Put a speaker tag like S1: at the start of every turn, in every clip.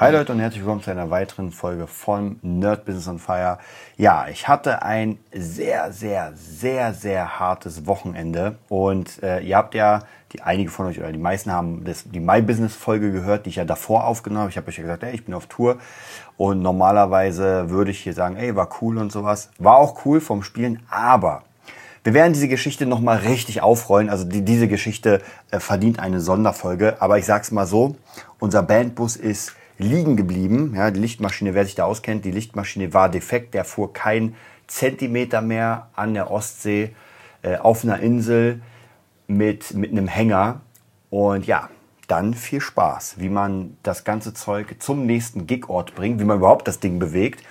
S1: Hi Leute und herzlich willkommen zu einer weiteren Folge von Nerd Business on Fire. Ja, ich hatte ein sehr, sehr, sehr, sehr hartes Wochenende und äh, ihr habt ja, die einige von euch oder die meisten haben das, die My Business Folge gehört, die ich ja davor aufgenommen habe. Ich habe euch ja gesagt, ey, ich bin auf Tour und normalerweise würde ich hier sagen, ey, war cool und sowas. War auch cool vom Spielen, aber wir werden diese Geschichte nochmal richtig aufrollen. Also die, diese Geschichte äh, verdient eine Sonderfolge. Aber ich sag's mal so, unser Bandbus ist liegen geblieben. Ja, die Lichtmaschine, wer sich da auskennt, die Lichtmaschine war defekt. Der fuhr kein Zentimeter mehr an der Ostsee äh, auf einer Insel mit, mit einem Hänger. Und ja, dann viel Spaß, wie man das ganze Zeug zum nächsten Gigort bringt, wie man überhaupt das Ding bewegt,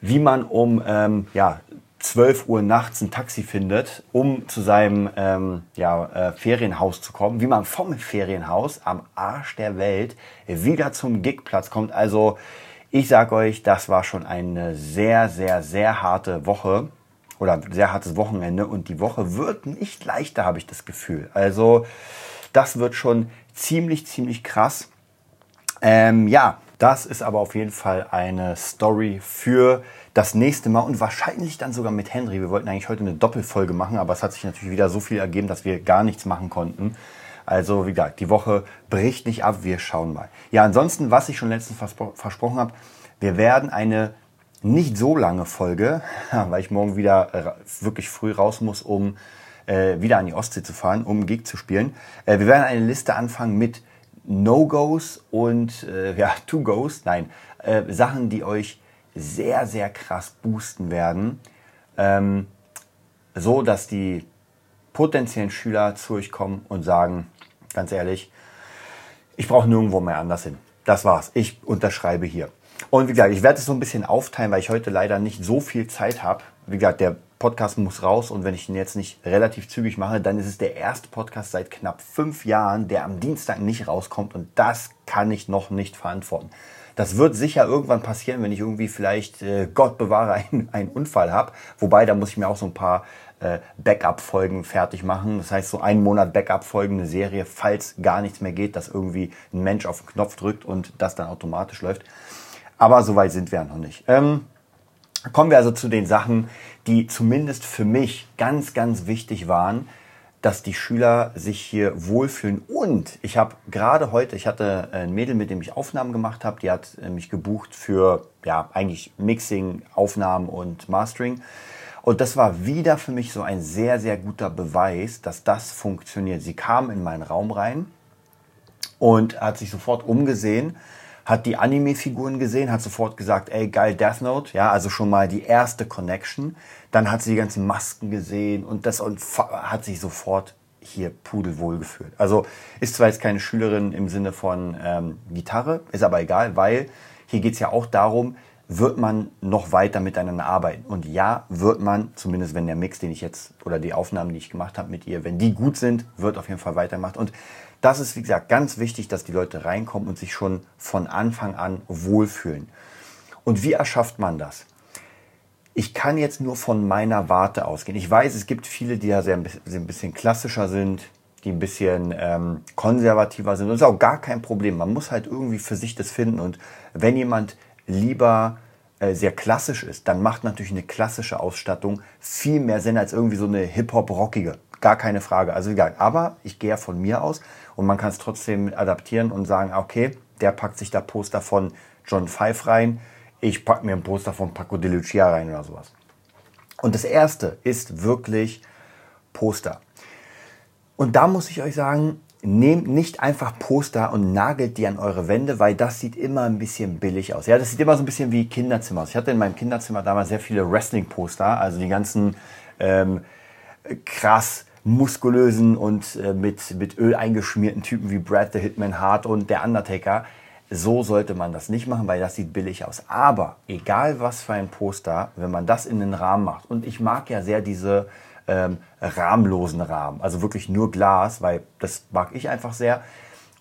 S1: wie man um ähm, ja, 12 Uhr nachts ein Taxi findet, um zu seinem ähm, ja, äh, Ferienhaus zu kommen, wie man vom Ferienhaus am Arsch der Welt wieder zum Gigplatz kommt. Also ich sag euch, das war schon eine sehr, sehr, sehr harte Woche oder sehr hartes Wochenende und die Woche wird nicht leichter, habe ich das Gefühl. Also das wird schon ziemlich, ziemlich krass. Ähm, ja, das ist aber auf jeden Fall eine Story für das nächste Mal und wahrscheinlich dann sogar mit Henry. Wir wollten eigentlich heute eine Doppelfolge machen, aber es hat sich natürlich wieder so viel ergeben, dass wir gar nichts machen konnten. Also wie gesagt, die Woche bricht nicht ab, wir schauen mal. Ja, ansonsten, was ich schon letztens verspro versprochen habe, wir werden eine nicht so lange Folge, weil ich morgen wieder wirklich früh raus muss, um äh, wieder an die Ostsee zu fahren, um Gig zu spielen. Äh, wir werden eine Liste anfangen mit No-Gos und äh, ja, To-Gos, nein, äh, Sachen, die euch sehr, sehr krass boosten werden, ähm, so dass die potenziellen Schüler zu euch kommen und sagen, ganz ehrlich, ich brauche nirgendwo mehr anders hin. Das war's. Ich unterschreibe hier. Und wie gesagt, ich werde es so ein bisschen aufteilen, weil ich heute leider nicht so viel Zeit habe. Wie gesagt, der Podcast muss raus und wenn ich ihn jetzt nicht relativ zügig mache, dann ist es der erste Podcast seit knapp fünf Jahren, der am Dienstag nicht rauskommt und das kann ich noch nicht verantworten. Das wird sicher irgendwann passieren, wenn ich irgendwie vielleicht, äh, Gott bewahre, einen, einen Unfall habe. Wobei, da muss ich mir auch so ein paar äh, Backup-Folgen fertig machen. Das heißt, so einen Monat Backup-Folgen, eine Serie, falls gar nichts mehr geht, dass irgendwie ein Mensch auf den Knopf drückt und das dann automatisch läuft. Aber so weit sind wir noch nicht. Ähm, kommen wir also zu den Sachen, die zumindest für mich ganz, ganz wichtig waren, dass die Schüler sich hier wohlfühlen. Und ich habe gerade heute, ich hatte ein Mädel, mit dem ich Aufnahmen gemacht habe, die hat äh, mich gebucht für ja eigentlich Mixing, Aufnahmen und Mastering. Und das war wieder für mich so ein sehr, sehr guter Beweis, dass das funktioniert. Sie kam in meinen Raum rein und hat sich sofort umgesehen hat die Anime-Figuren gesehen, hat sofort gesagt, ey, geil, Death Note, ja, also schon mal die erste Connection. Dann hat sie die ganzen Masken gesehen und das und hat sich sofort hier pudelwohl gefühlt. Also ist zwar jetzt keine Schülerin im Sinne von ähm, Gitarre, ist aber egal, weil hier geht's ja auch darum, wird man noch weiter miteinander arbeiten. Und ja, wird man, zumindest wenn der Mix, den ich jetzt, oder die Aufnahmen, die ich gemacht habe mit ihr, wenn die gut sind, wird auf jeden Fall weitergemacht. Und das ist, wie gesagt, ganz wichtig, dass die Leute reinkommen und sich schon von Anfang an wohlfühlen. Und wie erschafft man das? Ich kann jetzt nur von meiner Warte ausgehen. Ich weiß, es gibt viele, die ja sehr ein bisschen klassischer sind, die ein bisschen ähm, konservativer sind. Das ist auch gar kein Problem. Man muss halt irgendwie für sich das finden. Und wenn jemand lieber äh, sehr klassisch ist, dann macht natürlich eine klassische Ausstattung viel mehr Sinn als irgendwie so eine Hip-Hop-rockige. Gar keine Frage. Also egal. Aber ich gehe ja von mir aus und man kann es trotzdem adaptieren und sagen, okay, der packt sich da Poster von John Five rein. Ich packe mir ein Poster von Paco de Lucia rein oder sowas. Und das erste ist wirklich Poster. Und da muss ich euch sagen, nehmt nicht einfach Poster und nagelt die an eure Wände, weil das sieht immer ein bisschen billig aus. Ja, das sieht immer so ein bisschen wie Kinderzimmer aus. Ich hatte in meinem Kinderzimmer damals sehr viele Wrestling-Poster, also die ganzen ähm, krass muskulösen und äh, mit, mit Öl eingeschmierten Typen wie Brad the Hitman Hart und der Undertaker. So sollte man das nicht machen, weil das sieht billig aus. Aber egal was für ein Poster, wenn man das in den Rahmen macht, und ich mag ja sehr diese ähm, rahmlosen Rahmen, also wirklich nur Glas, weil das mag ich einfach sehr.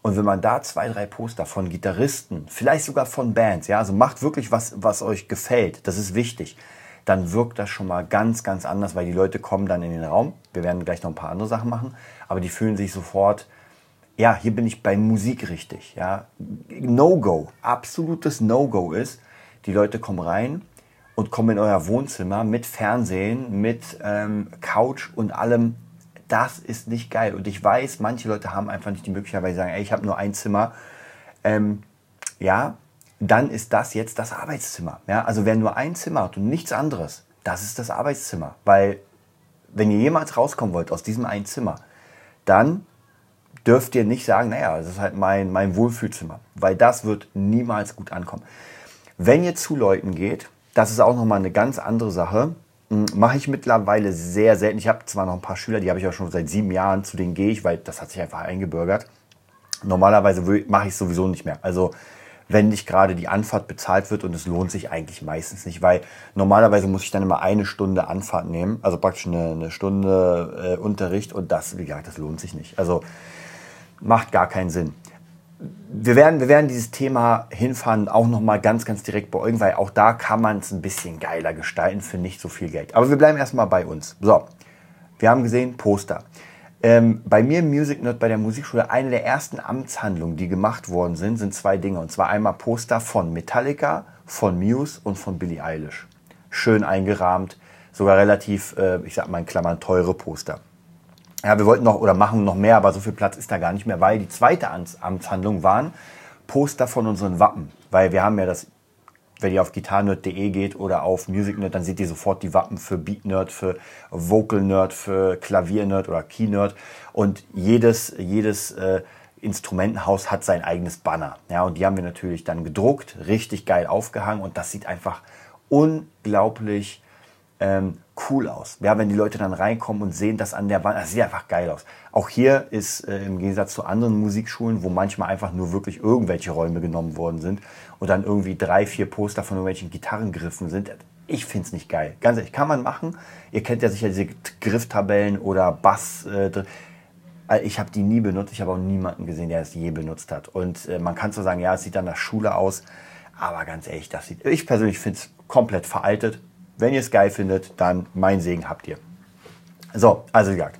S1: Und wenn man da zwei, drei Poster von Gitarristen, vielleicht sogar von Bands, ja, also macht wirklich was, was euch gefällt, das ist wichtig, dann wirkt das schon mal ganz, ganz anders, weil die Leute kommen dann in den Raum. Wir werden gleich noch ein paar andere Sachen machen, aber die fühlen sich sofort, ja, hier bin ich bei Musik richtig, ja. No-Go, absolutes No-Go ist, die Leute kommen rein und kommen in euer Wohnzimmer mit Fernsehen, mit ähm, Couch und allem das ist nicht geil. Und ich weiß, manche Leute haben einfach nicht die Möglichkeit, weil sie sagen, ey, ich habe nur ein Zimmer. Ähm, ja, dann ist das jetzt das Arbeitszimmer. Ja, also wer nur ein Zimmer hat und nichts anderes, das ist das Arbeitszimmer. Weil wenn ihr jemals rauskommen wollt aus diesem einen Zimmer, dann dürft ihr nicht sagen, naja, das ist halt mein, mein Wohlfühlzimmer, weil das wird niemals gut ankommen. Wenn ihr zu Leuten geht, das ist auch nochmal eine ganz andere Sache. Hm, mache ich mittlerweile sehr selten. Ich habe zwar noch ein paar Schüler, die habe ich auch schon seit sieben Jahren, zu denen gehe ich, weil das hat sich einfach eingebürgert. Normalerweise mache ich es sowieso nicht mehr. Also wenn nicht gerade die Anfahrt bezahlt wird und es lohnt sich eigentlich meistens nicht, weil normalerweise muss ich dann immer eine Stunde Anfahrt nehmen, also praktisch eine, eine Stunde äh, Unterricht und das, wie gesagt, das lohnt sich nicht. Also macht gar keinen Sinn wir werden, wir werden dieses Thema hinfahren auch nochmal ganz, ganz direkt beäugen, weil auch da kann man es ein bisschen geiler gestalten für nicht so viel Geld. Aber wir bleiben erstmal bei uns. So, wir haben gesehen, Poster. Ähm, bei mir im Music Nerd bei der Musikschule, eine der ersten Amtshandlungen, die gemacht worden sind, sind zwei Dinge. Und zwar einmal Poster von Metallica, von Muse und von Billie Eilish. Schön eingerahmt, sogar relativ, äh, ich sag mal in Klammern, teure Poster. Ja, wir wollten noch oder machen noch mehr, aber so viel Platz ist da gar nicht mehr, weil die zweite Amtshandlung waren Poster von unseren Wappen. Weil wir haben ja das, wenn ihr auf gitarnerd.de geht oder auf MusicNerd, dann seht ihr sofort die Wappen für BeatNerd, für VocalNerd, für KlavierNerd oder KeyNerd. Und jedes, jedes äh, Instrumentenhaus hat sein eigenes Banner. Ja, und die haben wir natürlich dann gedruckt, richtig geil aufgehangen und das sieht einfach unglaublich ähm, cool aus. Ja, wenn die Leute dann reinkommen und sehen das an der Wand, das sieht einfach geil aus. Auch hier ist äh, im Gegensatz zu anderen Musikschulen, wo manchmal einfach nur wirklich irgendwelche Räume genommen worden sind und dann irgendwie drei, vier Poster von irgendwelchen Gitarrengriffen sind. Ich finde es nicht geil. Ganz ehrlich, kann man machen. Ihr kennt ja sicher diese Grifftabellen oder Bass. Äh, äh, ich habe die nie benutzt. Ich habe auch niemanden gesehen, der es je benutzt hat. Und äh, man kann zwar sagen, ja, es sieht dann nach Schule aus. Aber ganz ehrlich, das sieht, ich persönlich finde es komplett veraltet. Wenn ihr es geil findet, dann mein Segen habt ihr. So, also wie gesagt,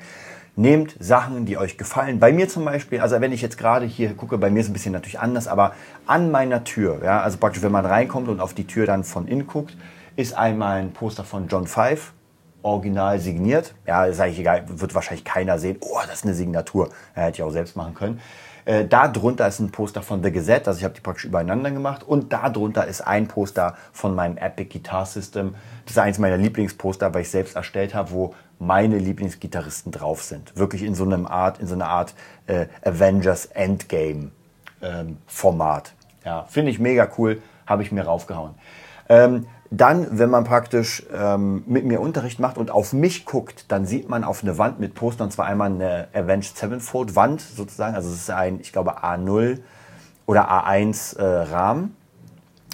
S1: nehmt Sachen, die euch gefallen. Bei mir zum Beispiel, also wenn ich jetzt gerade hier gucke, bei mir ist es ein bisschen natürlich anders, aber an meiner Tür, ja, also praktisch, wenn man reinkommt und auf die Tür dann von innen guckt, ist einmal ein Poster von John Five, original signiert. Ja, ist eigentlich egal, wird wahrscheinlich keiner sehen. Oh, das ist eine Signatur. Ja, hätte ich auch selbst machen können. Äh, da drunter ist ein Poster von The Gazette, also ich habe die praktisch übereinander gemacht. Und da drunter ist ein Poster von meinem Epic Guitar System. Das ist eins meiner Lieblingsposter, weil ich selbst erstellt habe, wo meine Lieblingsgitarristen drauf sind. Wirklich in so einem Art, in so einer Art äh, Avengers Endgame ähm, Format. Ja, finde ich mega cool, habe ich mir raufgehauen. Ähm, dann, wenn man praktisch ähm, mit mir Unterricht macht und auf mich guckt, dann sieht man auf eine Wand mit Poster, und zwar einmal eine Avenged Sevenfold Wand sozusagen. Also es ist ein, ich glaube, A0 oder A1 äh, Rahmen.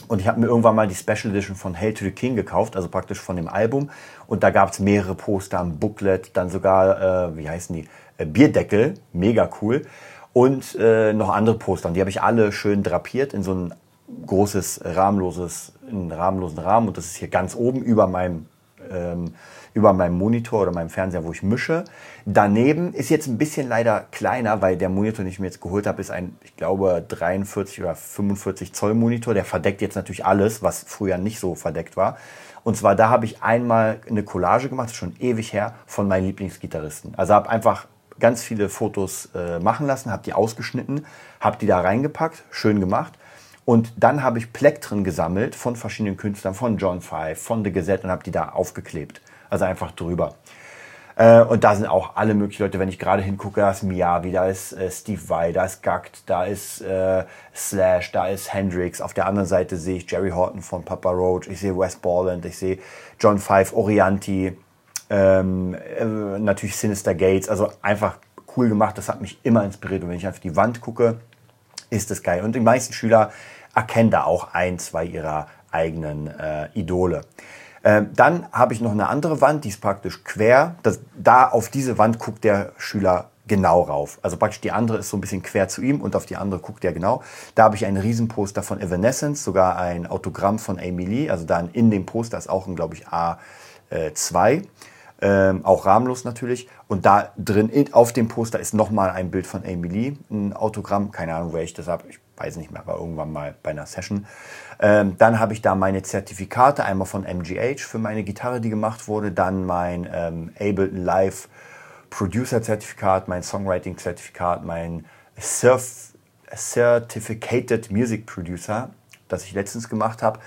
S1: Und ich habe mir irgendwann mal die Special Edition von Hail to the King gekauft, also praktisch von dem Album. Und da gab es mehrere Poster, ein Booklet, dann sogar, äh, wie heißen die, äh, Bierdeckel, mega cool. Und äh, noch andere Poster. Und die habe ich alle schön drapiert in so ein großes, rahmenloses, einen rahmenlosen Rahmen und das ist hier ganz oben über meinem, ähm, über meinem Monitor oder meinem Fernseher, wo ich mische. Daneben ist jetzt ein bisschen leider kleiner, weil der Monitor, den ich mir jetzt geholt habe, ist ein, ich glaube, 43 oder 45 Zoll Monitor. Der verdeckt jetzt natürlich alles, was früher nicht so verdeckt war. Und zwar da habe ich einmal eine Collage gemacht, das ist schon ewig her, von meinen Lieblingsgitarristen. Also habe einfach ganz viele Fotos äh, machen lassen, habe die ausgeschnitten, habe die da reingepackt, schön gemacht und dann habe ich Plektren gesammelt von verschiedenen Künstlern, von John Five, von The Gazette und habe die da aufgeklebt. Also einfach drüber. Äh, und da sind auch alle möglichen Leute, wenn ich gerade hingucke, da ist Miyavi, da ist äh, Steve Vai, da ist Gakt, da ist äh, Slash, da ist Hendrix. Auf der anderen Seite sehe ich Jerry Horton von Papa Roach, ich sehe Wes Borland, ich sehe John Five, Orianti, ähm, äh, natürlich Sinister Gates. Also einfach cool gemacht, das hat mich immer inspiriert. Und wenn ich auf die Wand gucke, ist es geil. Und die meisten Schüler erkennen da auch ein, zwei ihrer eigenen äh, Idole. Ähm, dann habe ich noch eine andere Wand, die ist praktisch quer. Das, da auf diese Wand guckt der Schüler genau rauf. Also praktisch die andere ist so ein bisschen quer zu ihm und auf die andere guckt er genau. Da habe ich ein Riesenposter von Evanescence, sogar ein Autogramm von Amy Lee. Also dann in dem Poster ist auch ein, glaube ich, A2. Ähm, auch rahmenlos natürlich. Und da drin auf dem Poster ist nochmal ein Bild von Amy Lee, ein Autogramm. Keine Ahnung, wer ich das habe. Ich weiß nicht mehr, aber irgendwann mal bei einer Session. Ähm, dann habe ich da meine Zertifikate, einmal von MGH für meine Gitarre, die gemacht wurde. Dann mein ähm, Ableton Live Producer-Zertifikat, mein Songwriting-Zertifikat, mein Certificated Music Producer, das ich letztens gemacht habe.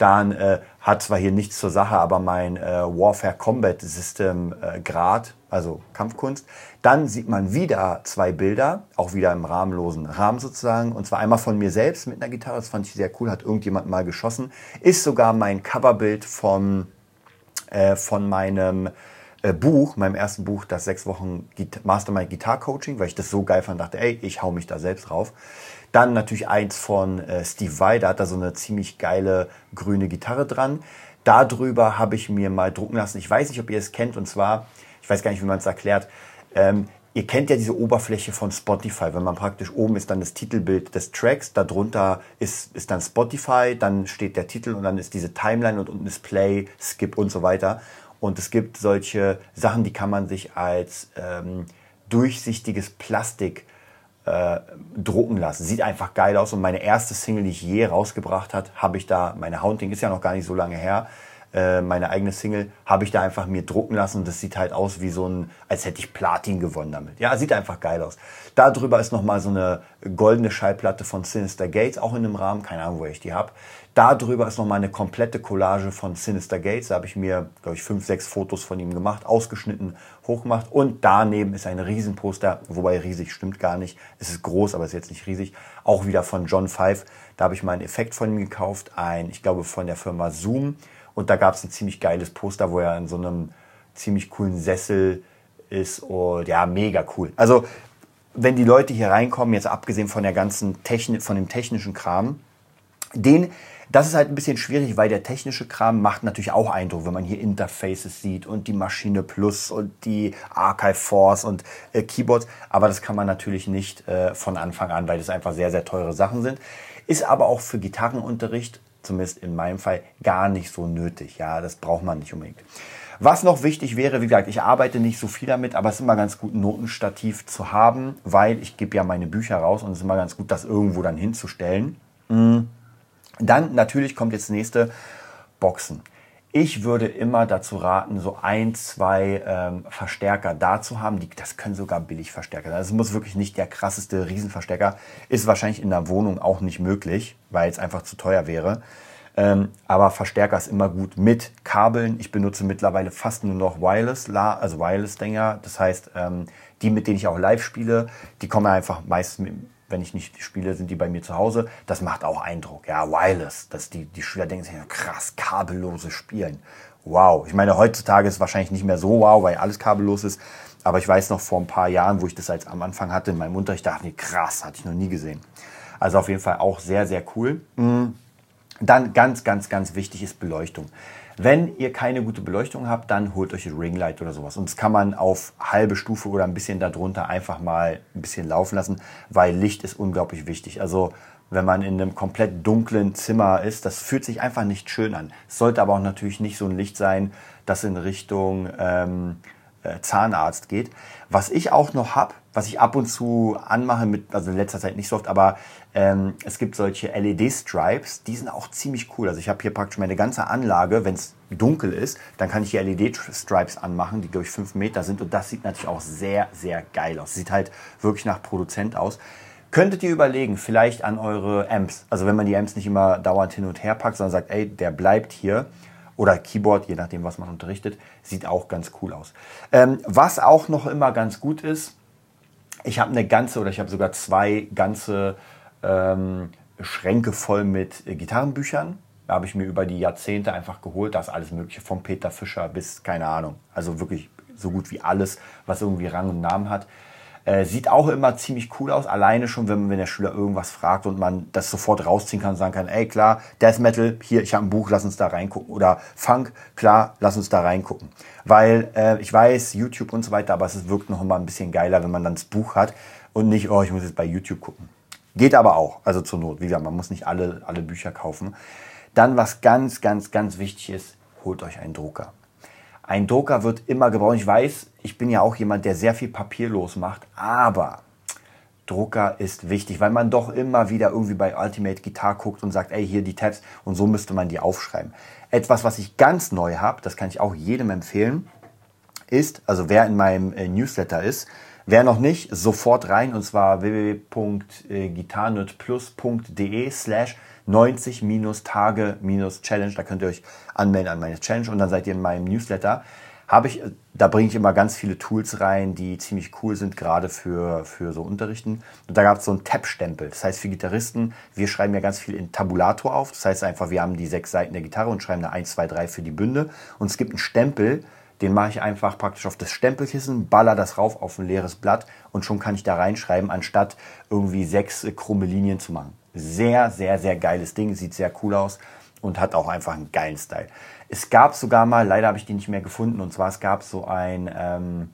S1: Dann äh, hat zwar hier nichts zur Sache, aber mein äh, Warfare Combat System äh, Grad, also Kampfkunst. Dann sieht man wieder zwei Bilder, auch wieder im rahmenlosen Rahmen sozusagen. Und zwar einmal von mir selbst mit einer Gitarre, das fand ich sehr cool, hat irgendjemand mal geschossen. Ist sogar mein Coverbild von, äh, von meinem äh, Buch, meinem ersten Buch, das sechs Wochen Mastermind Guitar Coaching, weil ich das so geil fand, dachte, ey, ich hau mich da selbst drauf. Dann natürlich eins von äh, Steve Vai, da hat da so eine ziemlich geile grüne Gitarre dran. Darüber habe ich mir mal drucken lassen. Ich weiß nicht, ob ihr es kennt, und zwar, ich weiß gar nicht, wie man es erklärt. Ähm, ihr kennt ja diese Oberfläche von Spotify, wenn man praktisch oben ist dann das Titelbild des Tracks, darunter ist, ist dann Spotify, dann steht der Titel und dann ist diese Timeline und unten ist Play, Skip und so weiter. Und es gibt solche Sachen, die kann man sich als ähm, durchsichtiges Plastik äh, drucken lassen. Sieht einfach geil aus. Und meine erste Single, die ich je rausgebracht hat, habe ich da, meine Haunting ist ja noch gar nicht so lange her, äh, meine eigene Single, habe ich da einfach mir drucken lassen das sieht halt aus wie so ein, als hätte ich Platin gewonnen damit. Ja, sieht einfach geil aus. Darüber ist nochmal so eine goldene Schallplatte von Sinister Gates, auch in einem Rahmen, keine Ahnung, wo ich die habe. Darüber ist nochmal eine komplette Collage von Sinister Gates. Da habe ich mir, glaube ich, fünf, sechs Fotos von ihm gemacht, ausgeschnitten, hochgemacht. Und daneben ist ein Riesenposter, wobei riesig stimmt gar nicht. Es ist groß, aber es ist jetzt nicht riesig. Auch wieder von John Five. Da habe ich mal einen Effekt von ihm gekauft. Ein, ich glaube, von der Firma Zoom. Und da gab es ein ziemlich geiles Poster, wo er in so einem ziemlich coolen Sessel ist. Und ja, mega cool. Also, wenn die Leute hier reinkommen, jetzt abgesehen von der ganzen Technik, von dem technischen Kram, den das ist halt ein bisschen schwierig, weil der technische Kram macht natürlich auch Eindruck, wenn man hier Interfaces sieht und die Maschine Plus und die Archive Force und äh, Keyboards. Aber das kann man natürlich nicht äh, von Anfang an, weil das einfach sehr, sehr teure Sachen sind. Ist aber auch für Gitarrenunterricht, zumindest in meinem Fall, gar nicht so nötig. Ja, das braucht man nicht unbedingt. Was noch wichtig wäre, wie gesagt, ich arbeite nicht so viel damit, aber es ist immer ganz gut, ein Notenstativ zu haben, weil ich gebe ja meine Bücher raus und es ist immer ganz gut, das irgendwo dann hinzustellen. Mhm. Dann natürlich kommt jetzt nächste Boxen. Ich würde immer dazu raten, so ein, zwei ähm, Verstärker da zu haben. Die, das können sogar billig Verstärker sein. Also es muss wirklich nicht der krasseste Riesenverstärker. Ist wahrscheinlich in der Wohnung auch nicht möglich, weil es einfach zu teuer wäre. Ähm, aber Verstärker ist immer gut mit Kabeln. Ich benutze mittlerweile fast nur noch Wireless, also Wireless-Dinger. Das heißt, ähm, die, mit denen ich auch live spiele, die kommen einfach meist mit, wenn ich nicht spiele, sind die bei mir zu Hause. Das macht auch Eindruck. Ja, Wireless, dass die, die Schüler denken sich, krass, kabellose Spielen. Wow. Ich meine, heutzutage ist es wahrscheinlich nicht mehr so wow, weil alles kabellos ist. Aber ich weiß noch vor ein paar Jahren, wo ich das als am Anfang hatte in meinem Unterricht, dachte ich, krass, hatte ich noch nie gesehen. Also auf jeden Fall auch sehr, sehr cool. Mhm. Dann ganz, ganz, ganz wichtig ist Beleuchtung. Wenn ihr keine gute Beleuchtung habt, dann holt euch ein Ringlight oder sowas. Und das kann man auf halbe Stufe oder ein bisschen darunter einfach mal ein bisschen laufen lassen, weil Licht ist unglaublich wichtig. Also wenn man in einem komplett dunklen Zimmer ist, das fühlt sich einfach nicht schön an. Es sollte aber auch natürlich nicht so ein Licht sein, das in Richtung ähm, äh, Zahnarzt geht. Was ich auch noch habe, was ich ab und zu anmache, mit, also in letzter Zeit nicht so oft, aber ähm, es gibt solche LED-Stripes, die sind auch ziemlich cool. Also ich habe hier praktisch meine ganze Anlage, wenn es dunkel ist, dann kann ich die LED-Stripes anmachen, die glaube ich 5 Meter sind und das sieht natürlich auch sehr, sehr geil aus. Sieht halt wirklich nach Produzent aus. Könntet ihr überlegen, vielleicht an eure Amps, also wenn man die Amps nicht immer dauernd hin und her packt, sondern sagt, ey, der bleibt hier, oder Keyboard, je nachdem, was man unterrichtet, sieht auch ganz cool aus. Ähm, was auch noch immer ganz gut ist, ich habe eine ganze oder ich habe sogar zwei ganze ähm, Schränke voll mit äh, Gitarrenbüchern. Da habe ich mir über die Jahrzehnte einfach geholt. Da ist alles Mögliche, vom Peter Fischer bis keine Ahnung. Also wirklich so gut wie alles, was irgendwie Rang und Namen hat. Äh, sieht auch immer ziemlich cool aus, alleine schon, wenn, wenn der Schüler irgendwas fragt und man das sofort rausziehen kann und sagen kann, ey klar, Death Metal, hier, ich habe ein Buch, lass uns da reingucken. Oder Funk, klar, lass uns da reingucken. Weil äh, ich weiß, YouTube und so weiter, aber es wirkt noch immer ein bisschen geiler, wenn man dann das Buch hat und nicht, oh, ich muss jetzt bei YouTube gucken. Geht aber auch, also zur Not. Wie gesagt, man muss nicht alle, alle Bücher kaufen. Dann, was ganz, ganz, ganz wichtig ist, holt euch einen Drucker. Ein Drucker wird immer gebraucht. Ich weiß, ich bin ja auch jemand, der sehr viel papierlos macht, aber Drucker ist wichtig, weil man doch immer wieder irgendwie bei Ultimate Guitar guckt und sagt, ey, hier die Tabs und so müsste man die aufschreiben. Etwas, was ich ganz neu habe, das kann ich auch jedem empfehlen, ist, also wer in meinem äh, Newsletter ist, wer noch nicht, sofort rein und zwar www.gitarnerdplus.de slash 90-Tage-Challenge. Da könnt ihr euch anmelden an meine Challenge und dann seid ihr in meinem Newsletter. Habe ich, da bringe ich immer ganz viele Tools rein, die ziemlich cool sind, gerade für, für so Unterrichten. Und da gab es so einen Tab-Stempel. Das heißt, für Gitarristen, wir schreiben ja ganz viel in Tabulator auf. Das heißt einfach, wir haben die sechs Seiten der Gitarre und schreiben eine 1, 2, 3 für die Bünde. Und es gibt einen Stempel, den mache ich einfach praktisch auf das Stempelkissen, baller das rauf auf ein leeres Blatt und schon kann ich da reinschreiben, anstatt irgendwie sechs krumme Linien zu machen. Sehr, sehr, sehr geiles Ding, sieht sehr cool aus und hat auch einfach einen geilen Style. Es gab sogar mal, leider habe ich die nicht mehr gefunden, und zwar es gab so ein, ähm,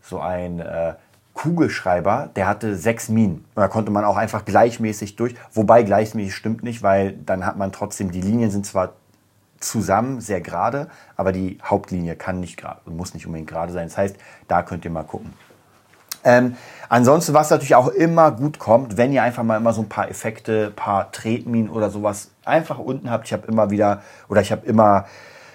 S1: so ein äh, Kugelschreiber, der hatte sechs Minen. Da konnte man auch einfach gleichmäßig durch, wobei gleichmäßig stimmt nicht, weil dann hat man trotzdem, die Linien sind zwar zusammen sehr gerade, aber die Hauptlinie kann nicht gerade, muss nicht unbedingt gerade sein. Das heißt, da könnt ihr mal gucken. Ähm, ansonsten, was natürlich auch immer gut kommt, wenn ihr einfach mal immer so ein paar Effekte, paar Tretminen oder sowas einfach unten habt. Ich habe immer wieder, oder ich habe immer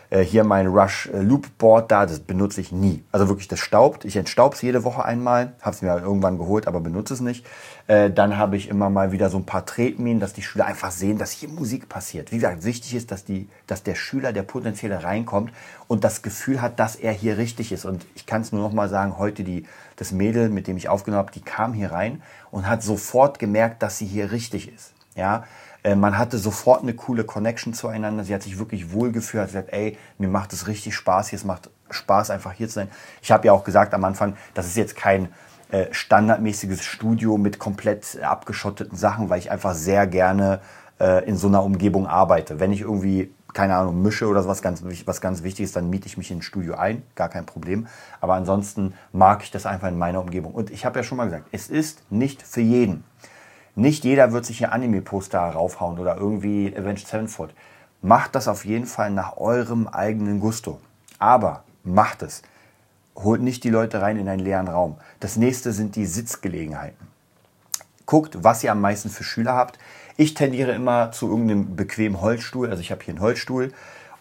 S1: äh, hier mein Rush äh, Loop Board da, das benutze ich nie. Also wirklich, das staubt. Ich entstaube es jede Woche einmal, habe es mir irgendwann geholt, aber benutze es nicht. Äh, dann habe ich immer mal wieder so ein paar Tretminen, dass die Schüler einfach sehen, dass hier Musik passiert. Wie gesagt, wichtig ist, dass, die, dass der Schüler, der potenzielle reinkommt und das Gefühl hat, dass er hier richtig ist. Und ich kann es nur noch mal sagen, heute die, das Mädel, mit dem ich aufgenommen habe, die kam hier rein und hat sofort gemerkt, dass sie hier richtig ist. Ja, äh, man hatte sofort eine coole Connection zueinander. Sie hat sich wirklich wohlgefühlt, hat gesagt, ey, mir macht es richtig Spaß, hier es macht Spaß, einfach hier zu sein. Ich habe ja auch gesagt am Anfang, das ist jetzt kein äh, standardmäßiges Studio mit komplett abgeschotteten Sachen, weil ich einfach sehr gerne äh, in so einer Umgebung arbeite. Wenn ich irgendwie keine Ahnung, mische oder was ganz, was ganz wichtig ist, dann miete ich mich in ein Studio ein, gar kein Problem. Aber ansonsten mag ich das einfach in meiner Umgebung. Und ich habe ja schon mal gesagt, es ist nicht für jeden. Nicht jeder wird sich hier Anime-Poster raufhauen oder irgendwie Avenged Sevenfold. Macht das auf jeden Fall nach eurem eigenen Gusto. Aber macht es. Holt nicht die Leute rein in einen leeren Raum. Das nächste sind die Sitzgelegenheiten. Guckt, was ihr am meisten für Schüler habt. Ich tendiere immer zu irgendeinem bequemen Holzstuhl. Also ich habe hier einen Holzstuhl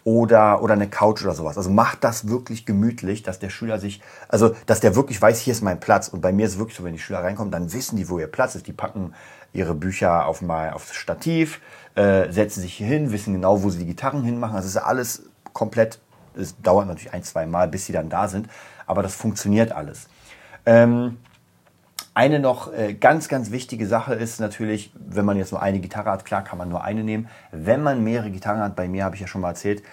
S1: oder, oder eine Couch oder sowas. Also macht das wirklich gemütlich, dass der Schüler sich, also dass der wirklich weiß, hier ist mein Platz. Und bei mir ist es wirklich so, wenn die Schüler reinkommen, dann wissen die, wo ihr Platz ist. Die packen ihre Bücher auf mal aufs Stativ, äh, setzen sich hier hin, wissen genau, wo sie die Gitarren hinmachen. Also ist alles komplett, es dauert natürlich ein, zwei Mal, bis sie dann da sind, aber das funktioniert alles. Ähm, eine noch äh, ganz, ganz wichtige Sache ist natürlich, wenn man jetzt nur eine Gitarre hat, klar kann man nur eine nehmen. Wenn man mehrere Gitarren hat, bei mir habe ich ja schon mal erzählt,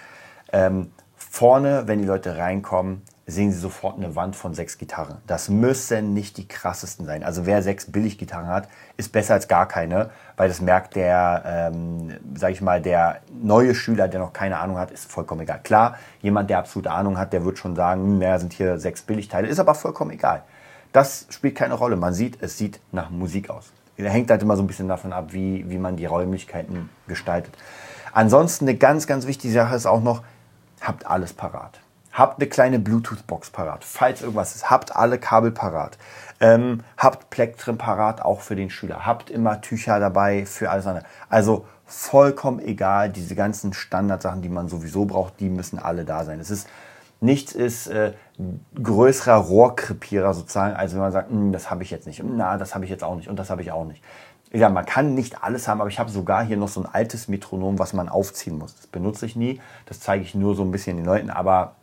S1: ähm, vorne, wenn die Leute reinkommen, sehen sie sofort eine Wand von sechs Gitarren. Das müssen nicht die krassesten sein. Also wer sechs Billiggitarren hat, ist besser als gar keine, weil das merkt der, ähm, sag ich mal, der neue Schüler, der noch keine Ahnung hat, ist vollkommen egal. Klar, jemand, der absolute Ahnung hat, der wird schon sagen, hm, naja, sind hier sechs Billigteile, ist aber vollkommen egal. Das spielt keine Rolle. Man sieht, es sieht nach Musik aus. Hängt halt immer so ein bisschen davon ab, wie, wie man die Räumlichkeiten gestaltet. Ansonsten eine ganz, ganz wichtige Sache ist auch noch, habt alles parat. Habt eine kleine Bluetooth-Box parat. Falls irgendwas ist, habt alle Kabel parat. Ähm, habt Plektren parat, auch für den Schüler. Habt immer Tücher dabei für alles andere. Also vollkommen egal, diese ganzen Standardsachen, die man sowieso braucht, die müssen alle da sein. Es ist Nichts ist äh, größerer Rohrkrepierer sozusagen, als wenn man sagt, hm, das habe ich jetzt nicht, na, das habe ich jetzt auch nicht und das habe ich auch nicht. Ja, man kann nicht alles haben, aber ich habe sogar hier noch so ein altes Metronom, was man aufziehen muss. Das benutze ich nie, das zeige ich nur so ein bisschen den Leuten, aber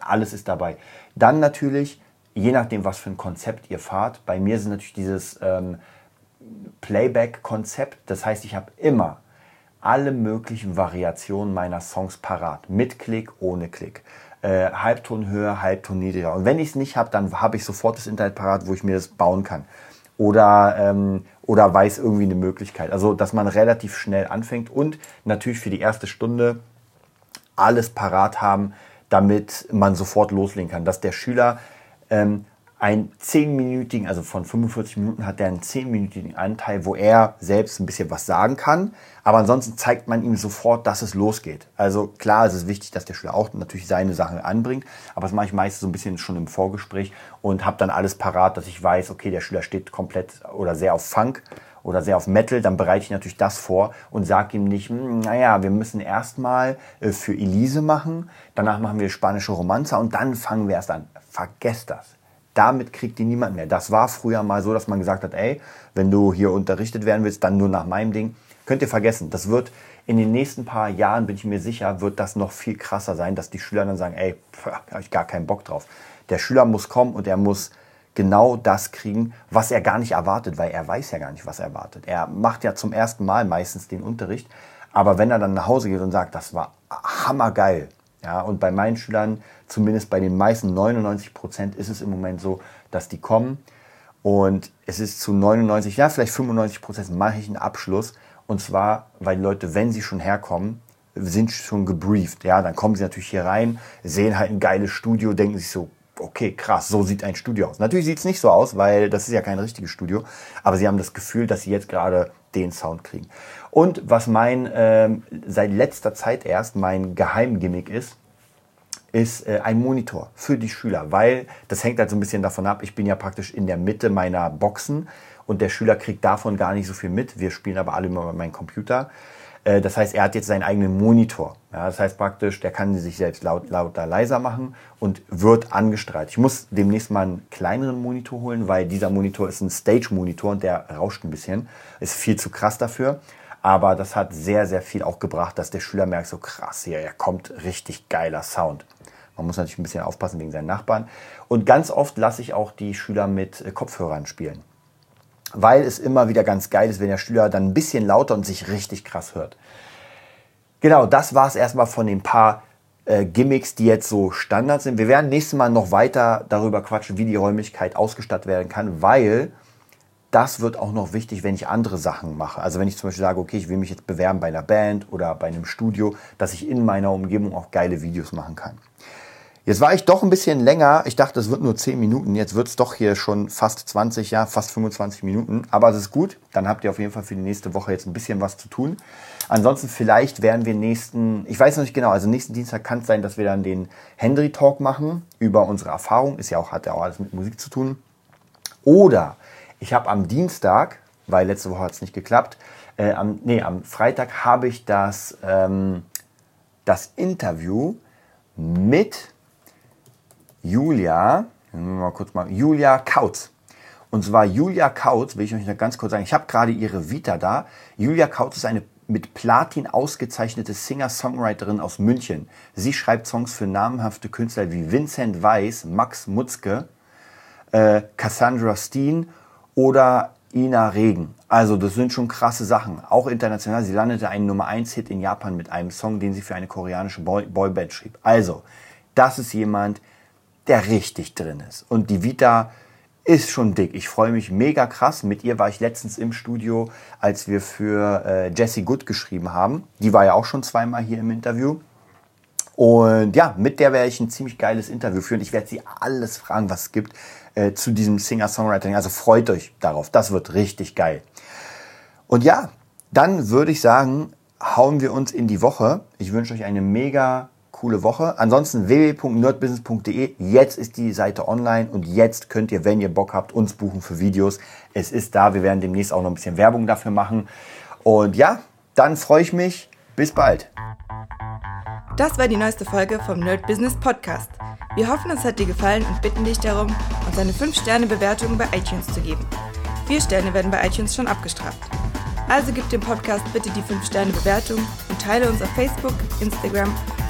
S1: alles ist dabei. Dann natürlich, je nachdem, was für ein Konzept ihr fahrt, bei mir sind natürlich dieses ähm, Playback-Konzept, das heißt, ich habe immer alle möglichen Variationen meiner Songs parat, mit Klick, ohne Klick. Äh, Halbton höher, Halbton niedriger. Und wenn ich es nicht habe, dann habe ich sofort das Internet parat, wo ich mir das bauen kann. Oder, ähm, oder weiß irgendwie eine Möglichkeit. Also, dass man relativ schnell anfängt und natürlich für die erste Stunde alles parat haben, damit man sofort loslegen kann. Dass der Schüler ähm, einen 10-minütigen, also von 45 Minuten hat er einen 10-minütigen Anteil, wo er selbst ein bisschen was sagen kann. Aber ansonsten zeigt man ihm sofort, dass es losgeht. Also klar, es ist wichtig, dass der Schüler auch natürlich seine Sachen anbringt. Aber das mache ich meistens so ein bisschen schon im Vorgespräch und habe dann alles parat, dass ich weiß, okay, der Schüler steht komplett oder sehr auf Funk oder sehr auf Metal, dann bereite ich natürlich das vor und sage ihm nicht, hm, naja, wir müssen erstmal äh, für Elise machen, danach machen wir spanische Romanze und dann fangen wir erst an. Vergesst das damit kriegt die niemand mehr. Das war früher mal so, dass man gesagt hat, ey, wenn du hier unterrichtet werden willst, dann nur nach meinem Ding. Könnt ihr vergessen. Das wird in den nächsten paar Jahren, bin ich mir sicher, wird das noch viel krasser sein, dass die Schüler dann sagen, ey, habe ich gar keinen Bock drauf. Der Schüler muss kommen und er muss genau das kriegen, was er gar nicht erwartet, weil er weiß ja gar nicht, was er erwartet. Er macht ja zum ersten Mal meistens den Unterricht, aber wenn er dann nach Hause geht und sagt, das war hammergeil, ja, und bei meinen Schülern, zumindest bei den meisten 99 Prozent, ist es im Moment so, dass die kommen und es ist zu 99, ja, vielleicht 95 Prozent mache ich einen Abschluss. Und zwar, weil die Leute, wenn sie schon herkommen, sind schon gebrieft. Ja, dann kommen sie natürlich hier rein, sehen halt ein geiles Studio, denken sich so, okay, krass, so sieht ein Studio aus. Natürlich sieht es nicht so aus, weil das ist ja kein richtiges Studio, aber sie haben das Gefühl, dass sie jetzt gerade den Sound kriegen. Und was mein, ähm, seit letzter Zeit erst mein Geheimgimmick ist, ist äh, ein Monitor für die Schüler, weil das hängt halt so ein bisschen davon ab, ich bin ja praktisch in der Mitte meiner Boxen und der Schüler kriegt davon gar nicht so viel mit. Wir spielen aber alle über meinen Computer. Äh, das heißt, er hat jetzt seinen eigenen Monitor. Ja, das heißt praktisch, der kann sich selbst laut, lauter, leiser machen und wird angestrahlt. Ich muss demnächst mal einen kleineren Monitor holen, weil dieser Monitor ist ein Stage-Monitor und der rauscht ein bisschen. Ist viel zu krass dafür. Aber das hat sehr, sehr viel auch gebracht, dass der Schüler merkt, so krass, hier, er kommt richtig geiler Sound. Man muss natürlich ein bisschen aufpassen wegen seinen Nachbarn. Und ganz oft lasse ich auch die Schüler mit äh, Kopfhörern spielen weil es immer wieder ganz geil ist, wenn der Schüler dann ein bisschen lauter und sich richtig krass hört. Genau, das war es erstmal von den paar äh, Gimmicks, die jetzt so Standard sind. Wir werden nächstes Mal noch weiter darüber quatschen, wie die Räumlichkeit ausgestattet werden kann, weil das wird auch noch wichtig, wenn ich andere Sachen mache. Also wenn ich zum Beispiel sage, okay, ich will mich jetzt bewerben bei einer Band oder bei einem Studio, dass ich in meiner Umgebung auch geile Videos machen kann. Jetzt war ich doch ein bisschen länger. Ich dachte, es wird nur 10 Minuten. Jetzt wird es doch hier schon fast 20, ja, fast 25 Minuten. Aber es ist gut. Dann habt ihr auf jeden Fall für die nächste Woche jetzt ein bisschen was zu tun. Ansonsten vielleicht werden wir nächsten, ich weiß noch nicht genau, also nächsten Dienstag kann es sein, dass wir dann den Henry Talk machen über unsere Erfahrung. Ist ja auch, hat ja auch alles mit Musik zu tun. Oder ich habe am Dienstag, weil letzte Woche hat es nicht geklappt, äh, am, nee, am Freitag habe ich das, ähm, das Interview mit Julia, mal kurz mal, Julia Kautz. Und zwar Julia Kautz, will ich euch noch ganz kurz sagen, ich habe gerade ihre Vita da. Julia Kautz ist eine mit Platin ausgezeichnete Singer-Songwriterin aus München. Sie schreibt Songs für namhafte Künstler wie Vincent Weiss, Max Mutzke, äh, Cassandra Steen oder Ina Regen. Also das sind schon krasse Sachen, auch international. Sie landete einen Nummer 1 Hit in Japan mit einem Song, den sie für eine koreanische Boy Boyband schrieb. Also, das ist jemand, der richtig drin ist. Und die Vita ist schon dick. Ich freue mich mega krass. Mit ihr war ich letztens im Studio, als wir für äh, Jessie Good geschrieben haben. Die war ja auch schon zweimal hier im Interview. Und ja, mit der werde ich ein ziemlich geiles Interview führen. Ich werde sie alles fragen, was es gibt äh, zu diesem Singer-Songwriting. Also freut euch darauf. Das wird richtig geil. Und ja, dann würde ich sagen, hauen wir uns in die Woche. Ich wünsche euch eine mega coole Woche. Ansonsten www.nerdbusiness.de. Jetzt ist die Seite online und jetzt könnt ihr, wenn ihr Bock habt, uns buchen für Videos. Es ist da. Wir werden demnächst auch noch ein bisschen Werbung dafür machen. Und ja, dann freue ich mich. Bis bald.
S2: Das war die neueste Folge vom Nerd Business Podcast. Wir hoffen, es hat dir gefallen und bitten dich darum, uns eine 5-Sterne-Bewertung bei iTunes zu geben. Vier Sterne werden bei iTunes schon abgestraft. Also gib dem Podcast bitte die 5-Sterne-Bewertung und teile uns auf Facebook, Instagram